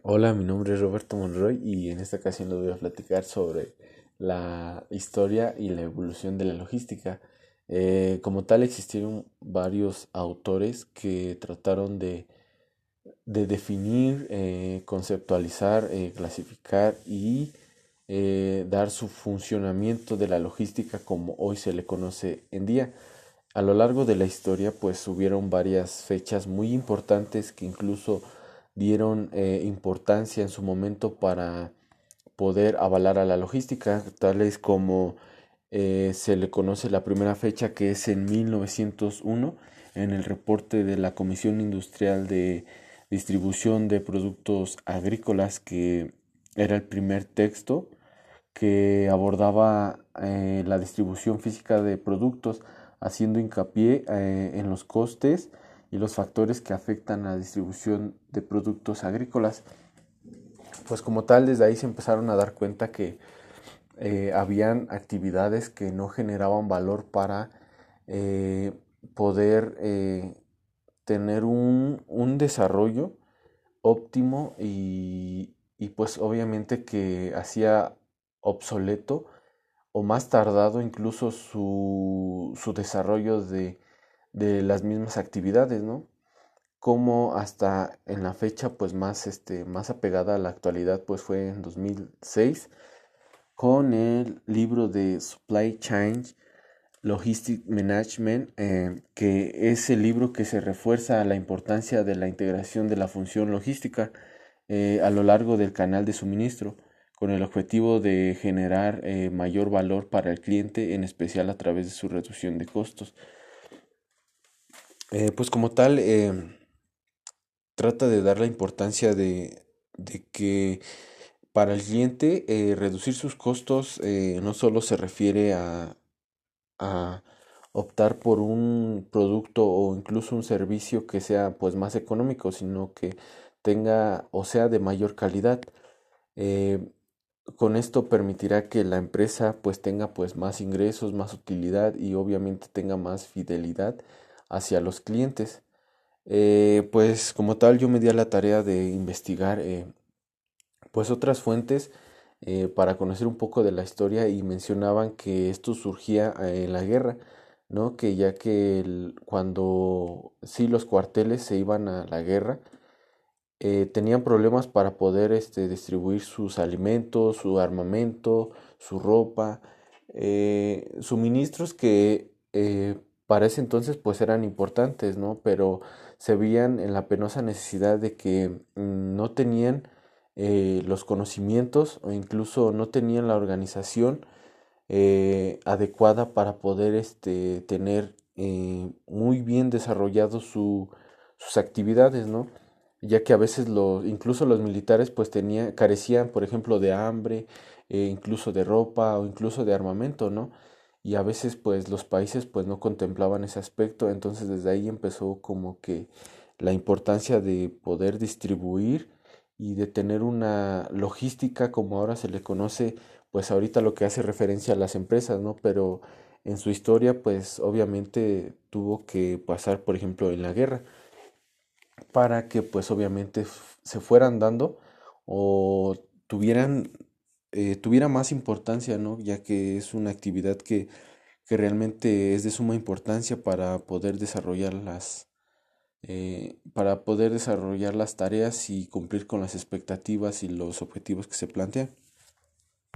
Hola, mi nombre es Roberto Monroy y en esta ocasión les voy a platicar sobre la historia y la evolución de la logística. Eh, como tal, existieron varios autores que trataron de, de definir, eh, conceptualizar, eh, clasificar y dar su funcionamiento de la logística como hoy se le conoce en día. A lo largo de la historia, pues hubieron varias fechas muy importantes que incluso dieron eh, importancia en su momento para poder avalar a la logística, tales como eh, se le conoce la primera fecha que es en 1901 en el reporte de la Comisión Industrial de Distribución de Productos Agrícolas, que era el primer texto que abordaba eh, la distribución física de productos, haciendo hincapié en los costes y los factores que afectan a la distribución de productos agrícolas. Pues como tal, desde ahí se empezaron a dar cuenta que eh, habían actividades que no generaban valor para eh, poder eh, tener un, un, desarrollo óptimo y, y pues obviamente que hacía obsoleto o más tardado incluso su, su desarrollo de de las mismas actividades, ¿no? Como hasta en la fecha pues más, este, más apegada a la actualidad pues fue en 2006 con el libro de Supply Chain Logistic Management, eh, que es el libro que se refuerza la importancia de la integración de la función logística eh, a lo largo del canal de suministro, con el objetivo de generar eh, mayor valor para el cliente, en especial a través de su reducción de costos. Eh, pues como tal, eh, trata de dar la importancia de, que para el cliente eh, reducir sus costos no solo se refiere a, a, optar por un producto o incluso un servicio que sea pues más económico, sino que tenga o sea de mayor calidad. con esto permitirá que la empresa pues tenga pues más ingresos, más utilidad y obviamente tenga más fidelidad hacia los clientes. Eh, pues como tal yo me di a la tarea de investigar eh, pues otras fuentes eh, para conocer un poco de la historia y mencionaban que esto surgía en la guerra, ¿no? Que ya que cuando sí los cuarteles se iban a la guerra, tenían problemas para poder este, distribuir sus alimentos, su armamento, su ropa, suministros que para ese entonces pues eran importantes, ¿no? Pero se veían en la penosa necesidad de que mm, no tenían eh, los conocimientos o incluso no tenían la organización eh, adecuada para poder este, tener eh, muy bien desarrollado sus actividades, ¿no? Ya que a veces los, incluso los militares pues tenían, carecían, por ejemplo, de hambre, incluso de ropa o incluso de armamento, ¿no? Y a veces pues los países pues no contemplaban ese aspecto, entonces desde ahí empezó como que la importancia de poder distribuir y de tener una logística como ahora se le conoce, pues ahorita lo que hace referencia a las empresas, ¿no? Pero en su historia pues obviamente tuvo que pasar por ejemplo en la guerra para que pues obviamente se fueran dando o tuvieran eh, tuviera más importancia, ¿no? Ya que es una actividad que, que realmente es de suma importancia para poder desarrollar las, eh, para poder desarrollar las tareas y cumplir con las expectativas y los objetivos que se plantean.